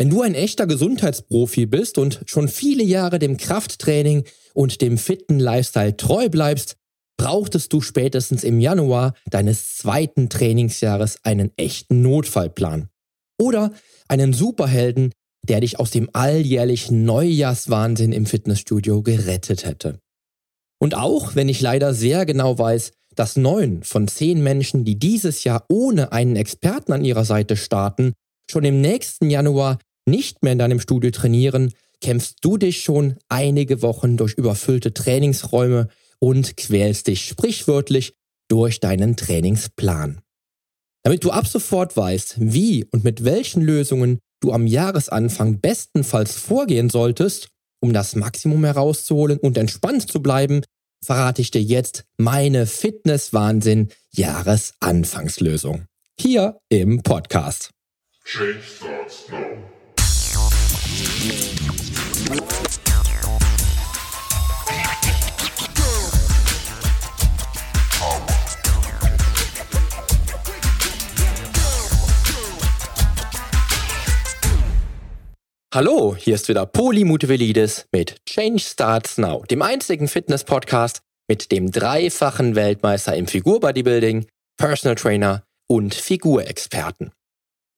Wenn du ein echter Gesundheitsprofi bist und schon viele Jahre dem Krafttraining und dem fitten Lifestyle treu bleibst, brauchtest du spätestens im Januar deines zweiten Trainingsjahres einen echten Notfallplan. Oder einen Superhelden, der dich aus dem alljährlichen Neujahrswahnsinn im Fitnessstudio gerettet hätte. Und auch wenn ich leider sehr genau weiß, dass neun von zehn Menschen, die dieses Jahr ohne einen Experten an ihrer Seite starten, schon im nächsten Januar nicht mehr in deinem Studio trainieren, kämpfst du dich schon einige Wochen durch überfüllte Trainingsräume und quälst dich sprichwörtlich durch deinen Trainingsplan. Damit du ab sofort weißt, wie und mit welchen Lösungen du am Jahresanfang bestenfalls vorgehen solltest, um das Maximum herauszuholen und entspannt zu bleiben, verrate ich dir jetzt meine Fitness-Wahnsinn Jahresanfangslösung. Hier im Podcast. Change starts now. Hallo, hier ist wieder Poli Mutevelidis mit Change Starts Now, dem einzigen Fitness-Podcast mit dem dreifachen Weltmeister im Figurbodybuilding, Personal Trainer und Figurexperten.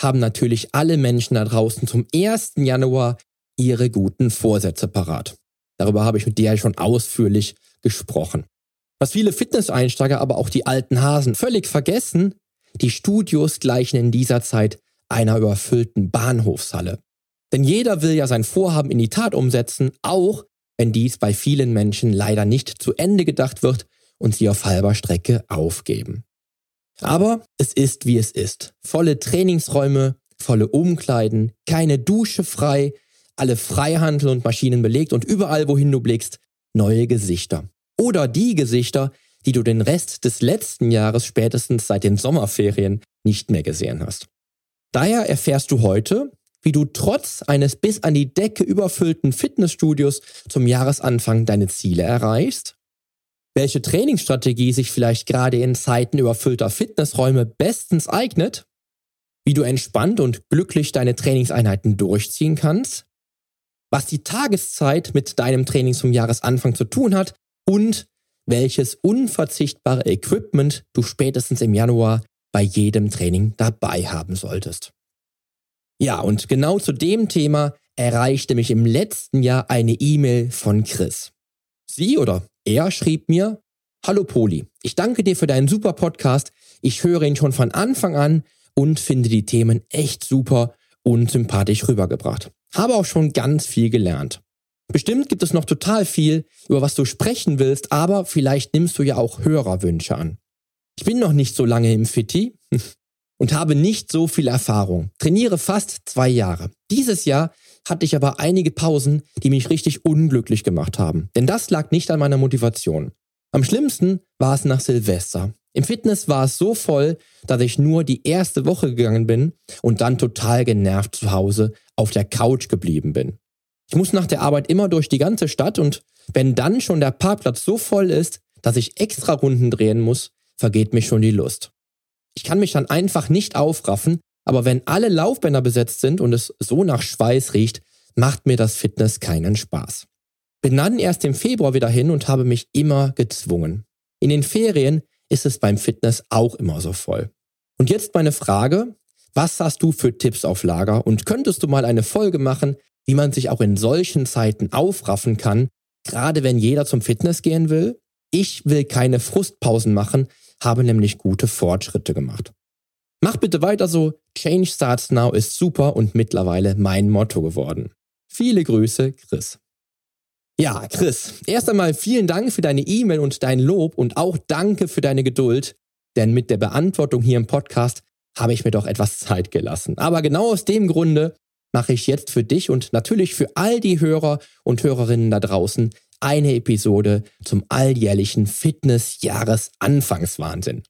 haben natürlich alle Menschen da draußen zum 1. Januar ihre guten Vorsätze parat. Darüber habe ich mit dir ja schon ausführlich gesprochen. Was viele Fitnesseinsteiger, aber auch die alten Hasen völlig vergessen, die Studios gleichen in dieser Zeit einer überfüllten Bahnhofshalle. Denn jeder will ja sein Vorhaben in die Tat umsetzen, auch wenn dies bei vielen Menschen leider nicht zu Ende gedacht wird und sie auf halber Strecke aufgeben. Aber es ist wie es ist. Volle Trainingsräume, volle Umkleiden, keine Dusche frei, alle Freihandel und Maschinen belegt und überall, wohin du blickst, neue Gesichter. Oder die Gesichter, die du den Rest des letzten Jahres spätestens seit den Sommerferien nicht mehr gesehen hast. Daher erfährst du heute, wie du trotz eines bis an die Decke überfüllten Fitnessstudios zum Jahresanfang deine Ziele erreichst, welche Trainingsstrategie sich vielleicht gerade in Zeiten überfüllter Fitnessräume bestens eignet, wie du entspannt und glücklich deine Trainingseinheiten durchziehen kannst, was die Tageszeit mit deinem Training zum Jahresanfang zu tun hat und welches unverzichtbare Equipment du spätestens im Januar bei jedem Training dabei haben solltest. Ja, und genau zu dem Thema erreichte mich im letzten Jahr eine E-Mail von Chris. Sie oder er schrieb mir, Hallo Poli, ich danke dir für deinen super Podcast. Ich höre ihn schon von Anfang an und finde die Themen echt super und sympathisch rübergebracht. Habe auch schon ganz viel gelernt. Bestimmt gibt es noch total viel, über was du sprechen willst, aber vielleicht nimmst du ja auch Hörerwünsche an. Ich bin noch nicht so lange im Fitti, und habe nicht so viel Erfahrung. Trainiere fast zwei Jahre. Dieses Jahr hatte ich aber einige Pausen, die mich richtig unglücklich gemacht haben. Denn das lag nicht an meiner Motivation. Am schlimmsten war es nach Silvester. Im Fitness war es so voll, dass ich nur die erste Woche gegangen bin und dann total genervt zu Hause auf der Couch geblieben bin. Ich muss nach der Arbeit immer durch die ganze Stadt und wenn dann schon der Parkplatz so voll ist, dass ich extra Runden drehen muss, vergeht mich schon die Lust. Ich kann mich dann einfach nicht aufraffen, aber wenn alle Laufbänder besetzt sind und es so nach Schweiß riecht, macht mir das Fitness keinen Spaß. Bin dann erst im Februar wieder hin und habe mich immer gezwungen. In den Ferien ist es beim Fitness auch immer so voll. Und jetzt meine Frage, was hast du für Tipps auf Lager und könntest du mal eine Folge machen, wie man sich auch in solchen Zeiten aufraffen kann, gerade wenn jeder zum Fitness gehen will? Ich will keine Frustpausen machen, habe nämlich gute Fortschritte gemacht. Mach bitte weiter so, Change Starts Now ist super und mittlerweile mein Motto geworden. Viele Grüße, Chris. Ja, Chris, erst einmal vielen Dank für deine E-Mail und dein Lob und auch danke für deine Geduld, denn mit der Beantwortung hier im Podcast habe ich mir doch etwas Zeit gelassen. Aber genau aus dem Grunde mache ich jetzt für dich und natürlich für all die Hörer und Hörerinnen da draußen eine Episode zum alljährlichen Fitness-Jahresanfangswahnsinn.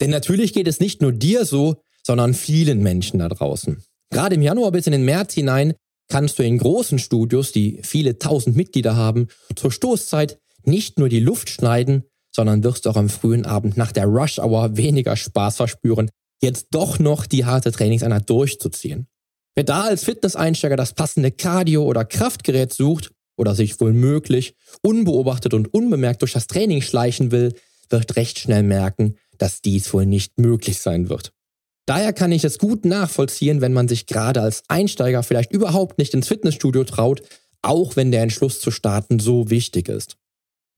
Denn natürlich geht es nicht nur dir so, sondern vielen Menschen da draußen. Gerade im Januar bis in den März hinein kannst du in großen Studios, die viele tausend Mitglieder haben, zur Stoßzeit nicht nur die Luft schneiden, sondern wirst auch am frühen Abend nach der Rush Hour weniger Spaß verspüren, jetzt doch noch die harte Trainingseinheit durchzuziehen. Wer da als Fitnesseinsteiger das passende Cardio- oder Kraftgerät sucht oder sich wohl möglich unbeobachtet und unbemerkt durch das Training schleichen will, wird recht schnell merken, dass dies wohl nicht möglich sein wird. Daher kann ich es gut nachvollziehen, wenn man sich gerade als Einsteiger vielleicht überhaupt nicht ins Fitnessstudio traut, auch wenn der Entschluss zu starten so wichtig ist.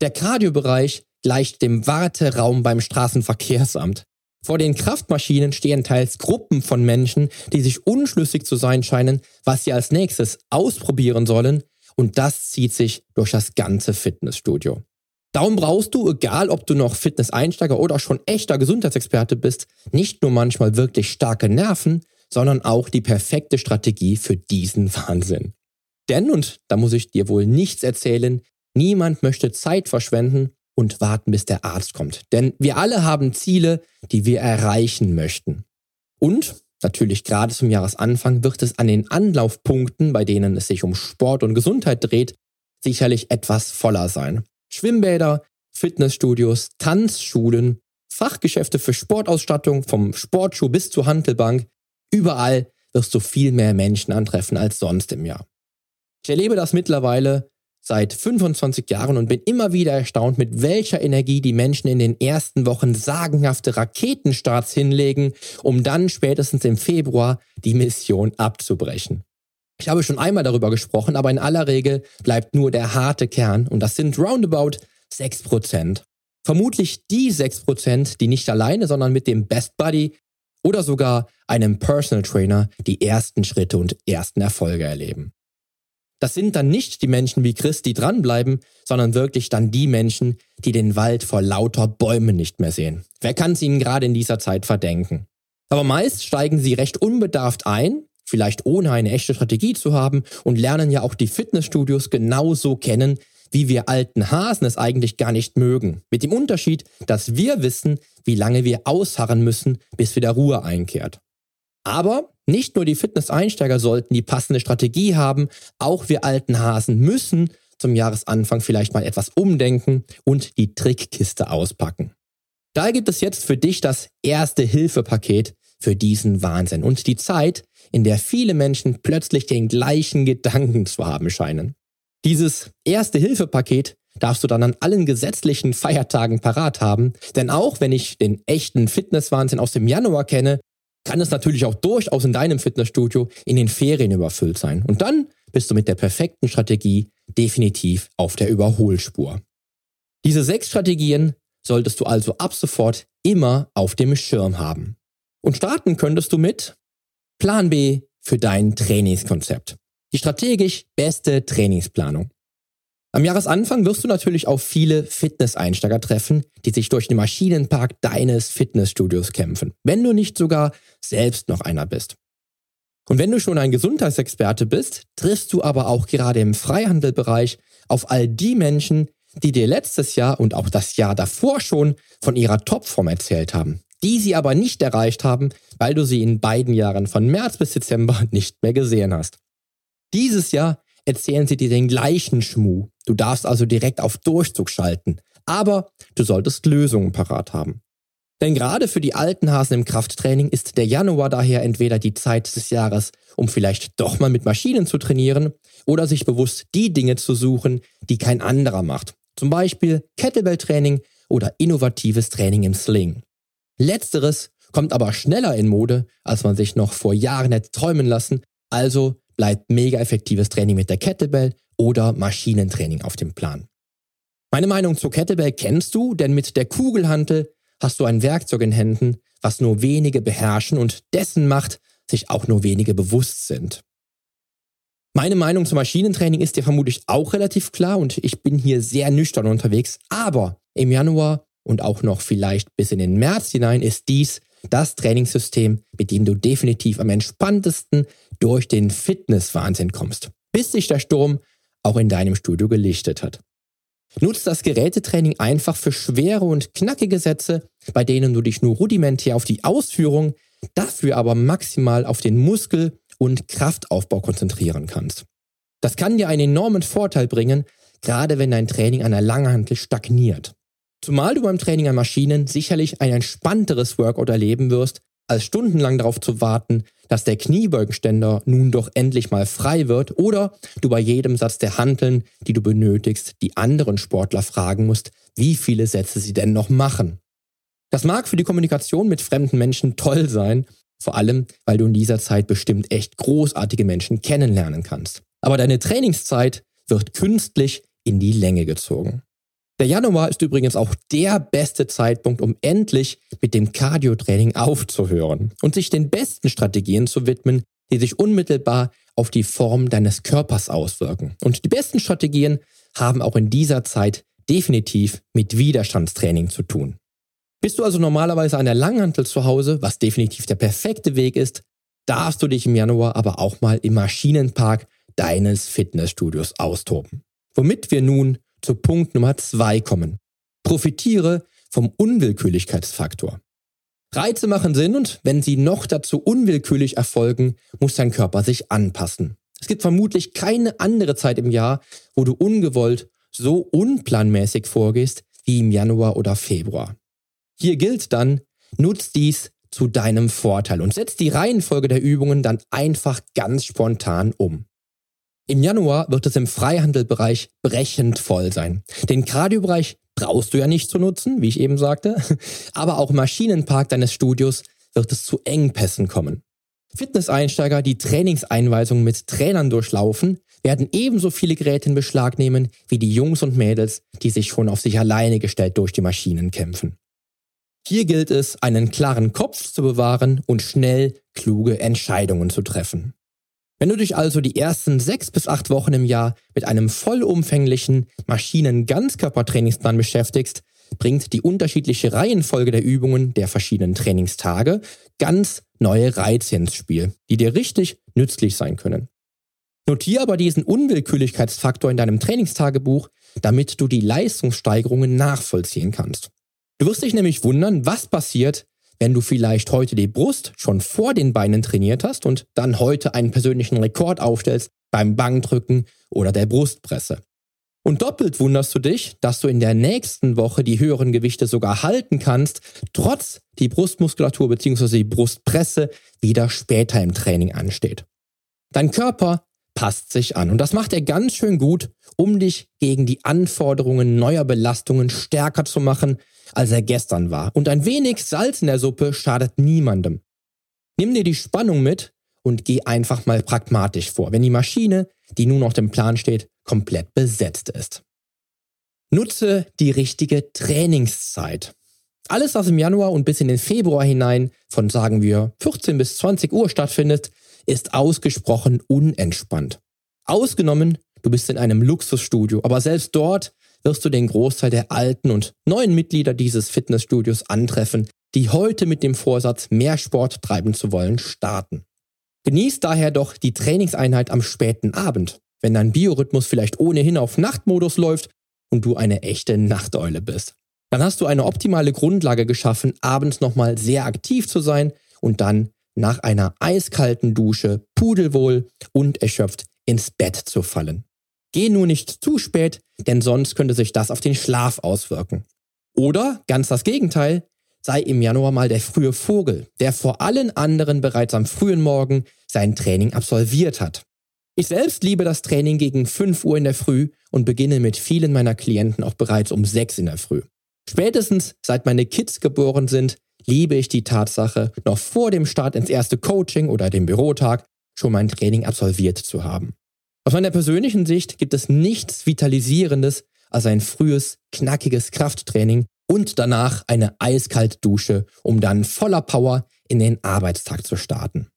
Der Kardiobereich gleicht dem Warteraum beim Straßenverkehrsamt. Vor den Kraftmaschinen stehen teils Gruppen von Menschen, die sich unschlüssig zu sein scheinen, was sie als nächstes ausprobieren sollen, und das zieht sich durch das ganze Fitnessstudio. Darum brauchst du, egal ob du noch Fitness-Einsteiger oder schon echter Gesundheitsexperte bist, nicht nur manchmal wirklich starke Nerven, sondern auch die perfekte Strategie für diesen Wahnsinn. Denn, und da muss ich dir wohl nichts erzählen, niemand möchte Zeit verschwenden und warten, bis der Arzt kommt. Denn wir alle haben Ziele, die wir erreichen möchten. Und natürlich gerade zum Jahresanfang wird es an den Anlaufpunkten, bei denen es sich um Sport und Gesundheit dreht, sicherlich etwas voller sein. Schwimmbäder, Fitnessstudios, Tanzschulen, Fachgeschäfte für Sportausstattung, vom Sportschuh bis zur Handelbank, überall wirst du viel mehr Menschen antreffen als sonst im Jahr. Ich erlebe das mittlerweile seit 25 Jahren und bin immer wieder erstaunt, mit welcher Energie die Menschen in den ersten Wochen sagenhafte Raketenstarts hinlegen, um dann spätestens im Februar die Mission abzubrechen. Ich habe schon einmal darüber gesprochen, aber in aller Regel bleibt nur der harte Kern und das sind roundabout 6%. Vermutlich die 6%, die nicht alleine, sondern mit dem Best Buddy oder sogar einem Personal Trainer die ersten Schritte und ersten Erfolge erleben. Das sind dann nicht die Menschen wie Chris, die dranbleiben, sondern wirklich dann die Menschen, die den Wald vor lauter Bäumen nicht mehr sehen. Wer kann es ihnen gerade in dieser Zeit verdenken? Aber meist steigen sie recht unbedarft ein, vielleicht ohne eine echte Strategie zu haben und lernen ja auch die Fitnessstudios genauso kennen, wie wir alten Hasen es eigentlich gar nicht mögen. Mit dem Unterschied, dass wir wissen, wie lange wir ausharren müssen, bis wieder Ruhe einkehrt. Aber nicht nur die Fitness-Einsteiger sollten die passende Strategie haben, auch wir alten Hasen müssen zum Jahresanfang vielleicht mal etwas umdenken und die Trickkiste auspacken. Da gibt es jetzt für dich das erste Hilfepaket für diesen Wahnsinn und die Zeit, in der viele Menschen plötzlich den gleichen Gedanken zu haben scheinen. Dieses erste Hilfepaket darfst du dann an allen gesetzlichen Feiertagen parat haben, denn auch wenn ich den echten Fitnesswahnsinn aus dem Januar kenne, kann es natürlich auch durchaus in deinem Fitnessstudio in den Ferien überfüllt sein. Und dann bist du mit der perfekten Strategie definitiv auf der Überholspur. Diese sechs Strategien solltest du also ab sofort immer auf dem Schirm haben. Und starten könntest du mit Plan B für dein Trainingskonzept. Die strategisch beste Trainingsplanung. Am Jahresanfang wirst du natürlich auf viele Fitness-Einsteiger treffen, die sich durch den Maschinenpark deines Fitnessstudios kämpfen, wenn du nicht sogar selbst noch einer bist. Und wenn du schon ein Gesundheitsexperte bist, triffst du aber auch gerade im Freihandelbereich auf all die Menschen, die dir letztes Jahr und auch das Jahr davor schon von ihrer Topform erzählt haben, die sie aber nicht erreicht haben, weil du sie in beiden Jahren von März bis Dezember nicht mehr gesehen hast. Dieses Jahr erzählen sie dir den gleichen Schmuh. Du darfst also direkt auf Durchzug schalten. Aber du solltest Lösungen parat haben. Denn gerade für die alten Hasen im Krafttraining ist der Januar daher entweder die Zeit des Jahres, um vielleicht doch mal mit Maschinen zu trainieren oder sich bewusst die Dinge zu suchen, die kein anderer macht. Zum Beispiel Kettlebell-Training oder innovatives Training im Sling. Letzteres kommt aber schneller in Mode, als man sich noch vor Jahren hätte träumen lassen, also bleibt mega effektives Training mit der Kettlebell oder Maschinentraining auf dem Plan. Meine Meinung zur Kettlebell kennst du, denn mit der Kugelhantel hast du ein Werkzeug in Händen, was nur wenige beherrschen und dessen Macht sich auch nur wenige bewusst sind. Meine Meinung zum Maschinentraining ist dir vermutlich auch relativ klar und ich bin hier sehr nüchtern unterwegs, aber im Januar und auch noch vielleicht bis in den März hinein ist dies das Trainingssystem, mit dem du definitiv am entspanntesten durch den Fitnesswahnsinn kommst, bis sich der Sturm auch in deinem Studio gelichtet hat. Nutz das Gerätetraining einfach für schwere und knackige Sätze, bei denen du dich nur rudimentär auf die Ausführung, dafür aber maximal auf den Muskel- und Kraftaufbau konzentrieren kannst. Das kann dir einen enormen Vorteil bringen, gerade wenn dein Training an der Langhantel stagniert. Zumal du beim Training an Maschinen sicherlich ein entspannteres Workout erleben wirst, als stundenlang darauf zu warten, dass der Kniebeugenständer nun doch endlich mal frei wird oder du bei jedem Satz der Hanteln, die du benötigst, die anderen Sportler fragen musst, wie viele Sätze sie denn noch machen. Das mag für die Kommunikation mit fremden Menschen toll sein, vor allem weil du in dieser Zeit bestimmt echt großartige Menschen kennenlernen kannst. Aber deine Trainingszeit wird künstlich in die Länge gezogen. Der Januar ist übrigens auch der beste Zeitpunkt, um endlich mit dem Cardio-Training aufzuhören und sich den besten Strategien zu widmen, die sich unmittelbar auf die Form deines Körpers auswirken. Und die besten Strategien haben auch in dieser Zeit definitiv mit Widerstandstraining zu tun. Bist du also normalerweise an der Langhantel zu Hause, was definitiv der perfekte Weg ist, darfst du dich im Januar aber auch mal im Maschinenpark deines Fitnessstudios austoben. Womit wir nun zu Punkt Nummer zwei kommen. Profitiere vom Unwillkürlichkeitsfaktor. Reize machen Sinn und wenn sie noch dazu unwillkürlich erfolgen, muss dein Körper sich anpassen. Es gibt vermutlich keine andere Zeit im Jahr, wo du ungewollt so unplanmäßig vorgehst wie im Januar oder Februar. Hier gilt dann, nutz dies zu deinem Vorteil und setz die Reihenfolge der Übungen dann einfach ganz spontan um. Im Januar wird es im Freihandelbereich brechend voll sein. Den Kardiobereich brauchst du ja nicht zu nutzen, wie ich eben sagte, aber auch im Maschinenpark deines Studios wird es zu Engpässen kommen. Fitnesseinsteiger, die Trainingseinweisungen mit Trainern durchlaufen, werden ebenso viele Geräte in Beschlag nehmen wie die Jungs und Mädels, die sich schon auf sich alleine gestellt durch die Maschinen kämpfen. Hier gilt es, einen klaren Kopf zu bewahren und schnell kluge Entscheidungen zu treffen. Wenn du dich also die ersten sechs bis acht Wochen im Jahr mit einem vollumfänglichen Maschinen-Ganzkörpertrainingsplan beschäftigst, bringt die unterschiedliche Reihenfolge der Übungen der verschiedenen Trainingstage ganz neue Reize ins Spiel, die dir richtig nützlich sein können. Notiere aber diesen Unwillkürlichkeitsfaktor in deinem Trainingstagebuch, damit du die Leistungssteigerungen nachvollziehen kannst. Du wirst dich nämlich wundern, was passiert, wenn du vielleicht heute die Brust schon vor den Beinen trainiert hast und dann heute einen persönlichen Rekord aufstellst beim Bankdrücken oder der Brustpresse. Und doppelt wunderst du dich, dass du in der nächsten Woche die höheren Gewichte sogar halten kannst, trotz die Brustmuskulatur bzw. die Brustpresse wieder später im Training ansteht. Dein Körper passt sich an und das macht er ganz schön gut, um dich gegen die Anforderungen neuer Belastungen stärker zu machen, als er gestern war. Und ein wenig Salz in der Suppe schadet niemandem. Nimm dir die Spannung mit und geh einfach mal pragmatisch vor, wenn die Maschine, die nun auf dem Plan steht, komplett besetzt ist. Nutze die richtige Trainingszeit. Alles, was im Januar und bis in den Februar hinein von sagen wir 14 bis 20 Uhr stattfindet, ist ausgesprochen unentspannt. Ausgenommen, du bist in einem Luxusstudio, aber selbst dort wirst du den Großteil der alten und neuen Mitglieder dieses Fitnessstudios antreffen, die heute mit dem Vorsatz, mehr Sport treiben zu wollen, starten. Genieß daher doch die Trainingseinheit am späten Abend, wenn dein Biorhythmus vielleicht ohnehin auf Nachtmodus läuft und du eine echte Nachteule bist. Dann hast du eine optimale Grundlage geschaffen, abends nochmal sehr aktiv zu sein und dann nach einer eiskalten Dusche pudelwohl und erschöpft ins Bett zu fallen. Geh nur nicht zu spät, denn sonst könnte sich das auf den Schlaf auswirken. Oder, ganz das Gegenteil, sei im Januar mal der frühe Vogel, der vor allen anderen bereits am frühen Morgen sein Training absolviert hat. Ich selbst liebe das Training gegen 5 Uhr in der Früh und beginne mit vielen meiner Klienten auch bereits um 6 in der Früh. Spätestens seit meine Kids geboren sind, liebe ich die Tatsache, noch vor dem Start ins erste Coaching oder dem Bürotag schon mein Training absolviert zu haben. Aus meiner persönlichen Sicht gibt es nichts Vitalisierendes als ein frühes, knackiges Krafttraining und danach eine eiskalte Dusche, um dann voller Power in den Arbeitstag zu starten.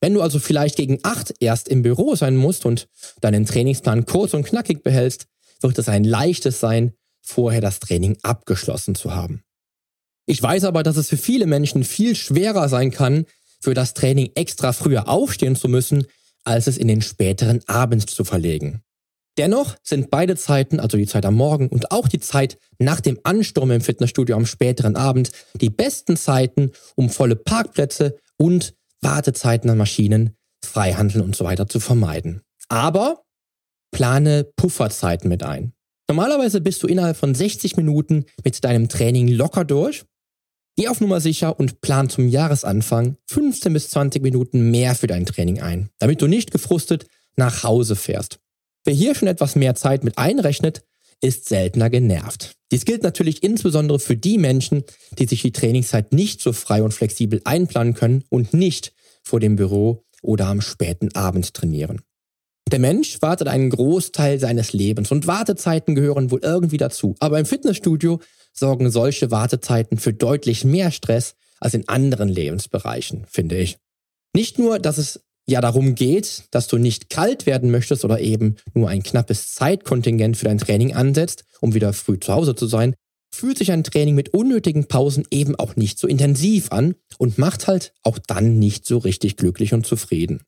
Wenn du also vielleicht gegen acht erst im Büro sein musst und deinen Trainingsplan kurz und knackig behältst, wird es ein leichtes sein, vorher das Training abgeschlossen zu haben. Ich weiß aber, dass es für viele Menschen viel schwerer sein kann, für das Training extra früher aufstehen zu müssen, als es in den späteren Abend zu verlegen. Dennoch sind beide Zeiten, also die Zeit am Morgen und auch die Zeit nach dem Ansturm im Fitnessstudio am späteren Abend, die besten Zeiten, um volle Parkplätze und Wartezeiten an Maschinen, Freihandeln und so weiter zu vermeiden. Aber plane Pufferzeiten mit ein. Normalerweise bist du innerhalb von 60 Minuten mit deinem Training locker durch. Geh auf Nummer sicher und plan zum Jahresanfang 15 bis 20 Minuten mehr für dein Training ein, damit du nicht gefrustet nach Hause fährst. Wer hier schon etwas mehr Zeit mit einrechnet, ist seltener genervt. Dies gilt natürlich insbesondere für die Menschen, die sich die Trainingszeit nicht so frei und flexibel einplanen können und nicht vor dem Büro oder am späten Abend trainieren. Der Mensch wartet einen Großteil seines Lebens und Wartezeiten gehören wohl irgendwie dazu. Aber im Fitnessstudio sorgen solche Wartezeiten für deutlich mehr Stress als in anderen Lebensbereichen, finde ich. Nicht nur, dass es ja darum geht, dass du nicht kalt werden möchtest oder eben nur ein knappes Zeitkontingent für dein Training ansetzt, um wieder früh zu Hause zu sein, fühlt sich ein Training mit unnötigen Pausen eben auch nicht so intensiv an und macht halt auch dann nicht so richtig glücklich und zufrieden.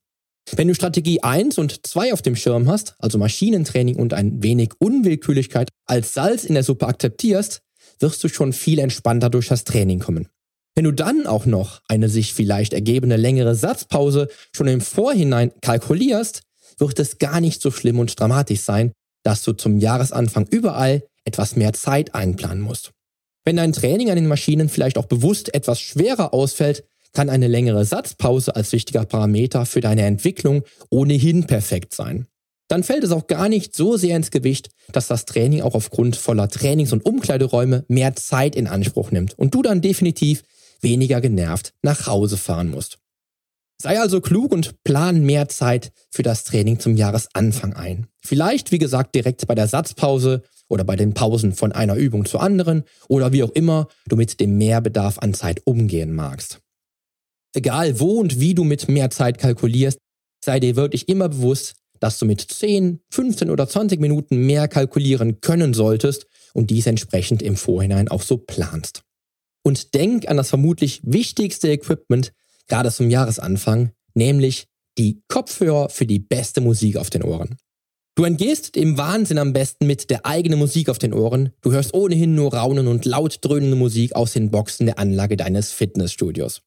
Wenn du Strategie 1 und 2 auf dem Schirm hast, also Maschinentraining und ein wenig Unwillkürlichkeit als Salz in der Suppe akzeptierst, wirst du schon viel entspannter durch das Training kommen. Wenn du dann auch noch eine sich vielleicht ergebene längere Satzpause schon im Vorhinein kalkulierst, wird es gar nicht so schlimm und dramatisch sein, dass du zum Jahresanfang überall etwas mehr Zeit einplanen musst. Wenn dein Training an den Maschinen vielleicht auch bewusst etwas schwerer ausfällt, kann eine längere Satzpause als wichtiger Parameter für deine Entwicklung ohnehin perfekt sein. Dann fällt es auch gar nicht so sehr ins Gewicht, dass das Training auch aufgrund voller Trainings- und Umkleideräume mehr Zeit in Anspruch nimmt und du dann definitiv weniger genervt nach Hause fahren musst. Sei also klug und plan mehr Zeit für das Training zum Jahresanfang ein. Vielleicht, wie gesagt, direkt bei der Satzpause oder bei den Pausen von einer Übung zur anderen oder wie auch immer du mit dem Mehrbedarf an Zeit umgehen magst. Egal wo und wie du mit mehr Zeit kalkulierst, sei dir wirklich immer bewusst, dass du mit 10, 15 oder 20 Minuten mehr kalkulieren können solltest und dies entsprechend im Vorhinein auch so planst. Und denk an das vermutlich wichtigste Equipment, gerade zum Jahresanfang, nämlich die Kopfhörer für die beste Musik auf den Ohren. Du entgehst dem Wahnsinn am besten mit der eigenen Musik auf den Ohren. Du hörst ohnehin nur Raunen und laut dröhnende Musik aus den Boxen der Anlage deines Fitnessstudios.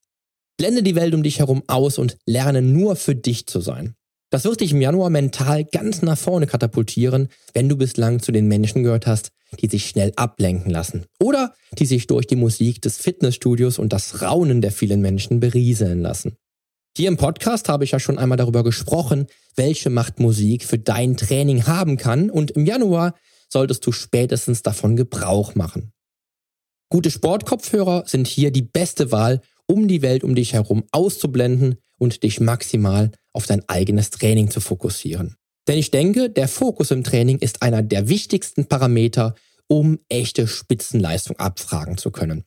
Blende die Welt um dich herum aus und lerne nur für dich zu sein. Das wird dich im Januar mental ganz nach vorne katapultieren, wenn du bislang zu den Menschen gehört hast, die sich schnell ablenken lassen oder die sich durch die Musik des Fitnessstudios und das Raunen der vielen Menschen berieseln lassen. Hier im Podcast habe ich ja schon einmal darüber gesprochen, welche Macht Musik für dein Training haben kann und im Januar solltest du spätestens davon Gebrauch machen. Gute Sportkopfhörer sind hier die beste Wahl, um die Welt um dich herum auszublenden und dich maximal auf dein eigenes Training zu fokussieren. Denn ich denke, der Fokus im Training ist einer der wichtigsten Parameter, um echte Spitzenleistung abfragen zu können.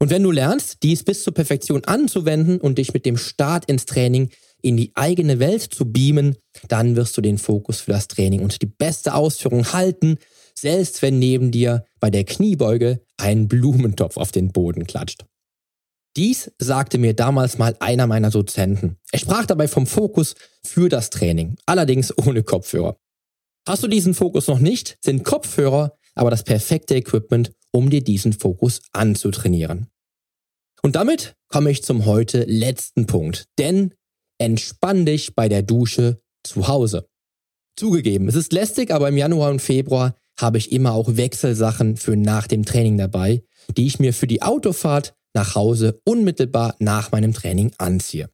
Und wenn du lernst, dies bis zur Perfektion anzuwenden und dich mit dem Start ins Training in die eigene Welt zu beamen, dann wirst du den Fokus für das Training und die beste Ausführung halten, selbst wenn neben dir bei der Kniebeuge ein Blumentopf auf den Boden klatscht. Dies sagte mir damals mal einer meiner Dozenten. Er sprach dabei vom Fokus für das Training, allerdings ohne Kopfhörer. Hast du diesen Fokus noch nicht, sind Kopfhörer aber das perfekte Equipment, um dir diesen Fokus anzutrainieren. Und damit komme ich zum heute letzten Punkt, denn entspann dich bei der Dusche zu Hause. Zugegeben, es ist lästig, aber im Januar und Februar habe ich immer auch Wechselsachen für nach dem Training dabei, die ich mir für die Autofahrt nach Hause unmittelbar nach meinem Training anziehe.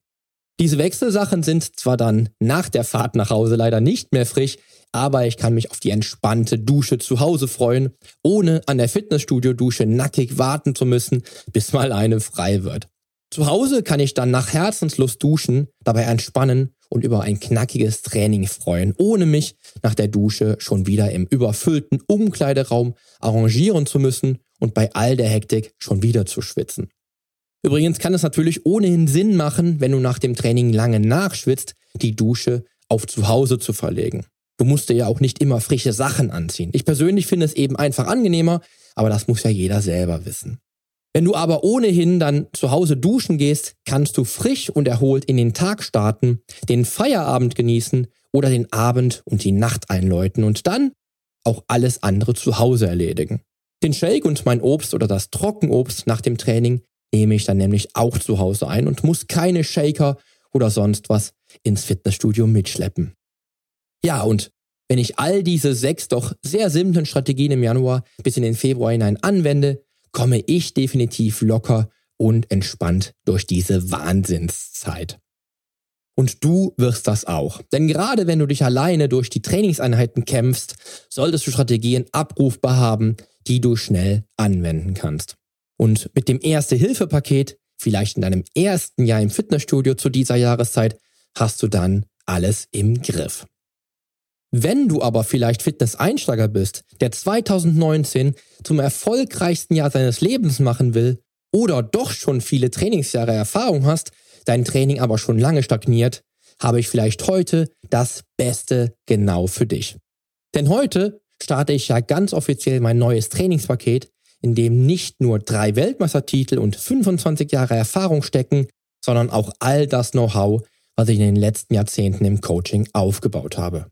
Diese Wechselsachen sind zwar dann nach der Fahrt nach Hause leider nicht mehr frisch, aber ich kann mich auf die entspannte Dusche zu Hause freuen, ohne an der Fitnessstudio-Dusche nackig warten zu müssen, bis mal eine frei wird. Zu Hause kann ich dann nach Herzenslust duschen, dabei entspannen und über ein knackiges Training freuen, ohne mich nach der Dusche schon wieder im überfüllten Umkleideraum arrangieren zu müssen und bei all der Hektik schon wieder zu schwitzen. Übrigens kann es natürlich ohnehin Sinn machen, wenn du nach dem Training lange nachschwitzt, die Dusche auf zu Hause zu verlegen. Du musst dir ja auch nicht immer frische Sachen anziehen. Ich persönlich finde es eben einfach angenehmer, aber das muss ja jeder selber wissen. Wenn du aber ohnehin dann zu Hause duschen gehst, kannst du frisch und erholt in den Tag starten, den Feierabend genießen oder den Abend und die Nacht einläuten und dann auch alles andere zu Hause erledigen. Den Shake und mein Obst oder das Trockenobst nach dem Training nehme ich dann nämlich auch zu Hause ein und muss keine Shaker oder sonst was ins Fitnessstudio mitschleppen. Ja, und wenn ich all diese sechs doch sehr simplen Strategien im Januar bis in den Februar hinein anwende, komme ich definitiv locker und entspannt durch diese Wahnsinnszeit. Und du wirst das auch. Denn gerade wenn du dich alleine durch die Trainingseinheiten kämpfst, solltest du Strategien abrufbar haben, die du schnell anwenden kannst. Und mit dem Erste-Hilfe-Paket, vielleicht in deinem ersten Jahr im Fitnessstudio zu dieser Jahreszeit, hast du dann alles im Griff. Wenn du aber vielleicht Fitness-Einsteiger bist, der 2019 zum erfolgreichsten Jahr seines Lebens machen will oder doch schon viele Trainingsjahre Erfahrung hast, dein Training aber schon lange stagniert, habe ich vielleicht heute das Beste genau für dich. Denn heute starte ich ja ganz offiziell mein neues Trainingspaket, in dem nicht nur drei Weltmeistertitel und 25 Jahre Erfahrung stecken, sondern auch all das Know-how, was ich in den letzten Jahrzehnten im Coaching aufgebaut habe.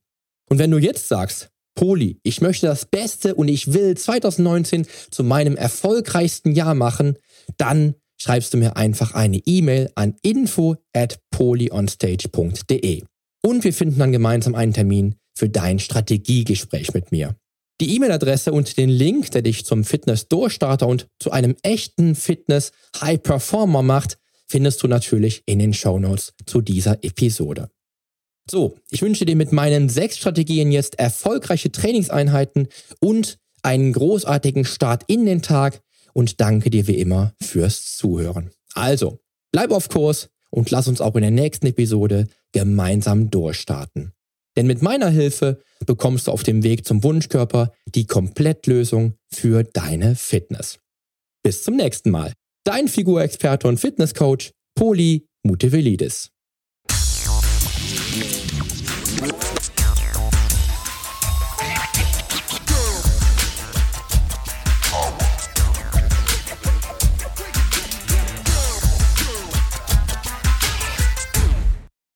Und wenn du jetzt sagst, Poli, ich möchte das Beste und ich will 2019 zu meinem erfolgreichsten Jahr machen, dann schreibst du mir einfach eine E-Mail an info at polyonstage.de. Und wir finden dann gemeinsam einen Termin für dein Strategiegespräch mit mir. Die E-Mail-Adresse und den Link, der dich zum Fitness-Durchstarter und zu einem echten Fitness-High-Performer macht, findest du natürlich in den Show Notes zu dieser Episode. So, ich wünsche dir mit meinen sechs Strategien jetzt erfolgreiche Trainingseinheiten und einen großartigen Start in den Tag und danke dir wie immer fürs Zuhören. Also, bleib auf Kurs und lass uns auch in der nächsten Episode gemeinsam durchstarten. Denn mit meiner Hilfe bekommst du auf dem Weg zum Wunschkörper die Komplettlösung für deine Fitness. Bis zum nächsten Mal. Dein Figurexperte und Fitnesscoach Poli Mutevelidis.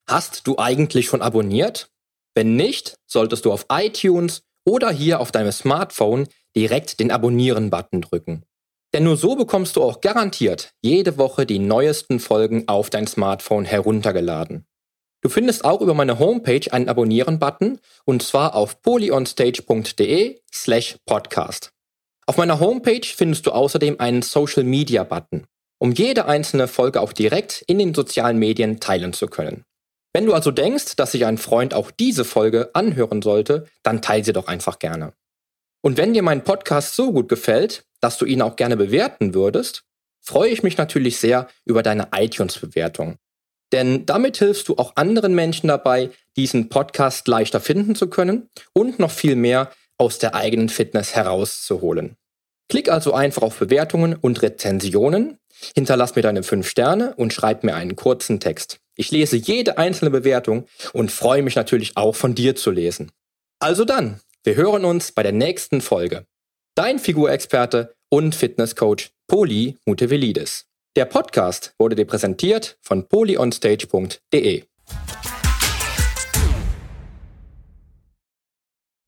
Hast du eigentlich schon abonniert? Wenn nicht, solltest du auf iTunes oder hier auf deinem Smartphone direkt den Abonnieren-Button drücken. Denn nur so bekommst du auch garantiert jede Woche die neuesten Folgen auf dein Smartphone heruntergeladen. Du findest auch über meine Homepage einen Abonnieren-Button und zwar auf polyonstage.de slash podcast. Auf meiner Homepage findest du außerdem einen Social-Media-Button, um jede einzelne Folge auch direkt in den sozialen Medien teilen zu können. Wenn du also denkst, dass sich ein Freund auch diese Folge anhören sollte, dann teile sie doch einfach gerne. Und wenn dir mein Podcast so gut gefällt, dass du ihn auch gerne bewerten würdest, freue ich mich natürlich sehr über deine iTunes-Bewertung. Denn damit hilfst du auch anderen Menschen dabei, diesen Podcast leichter finden zu können und noch viel mehr aus der eigenen Fitness herauszuholen. Klick also einfach auf Bewertungen und Rezensionen, hinterlass mir deine 5 Sterne und schreib mir einen kurzen Text. Ich lese jede einzelne Bewertung und freue mich natürlich auch von dir zu lesen. Also dann, wir hören uns bei der nächsten Folge. Dein Figurexperte und Fitnesscoach Poli Mutevelidis. Der Podcast wurde dir präsentiert von polyonstage.de.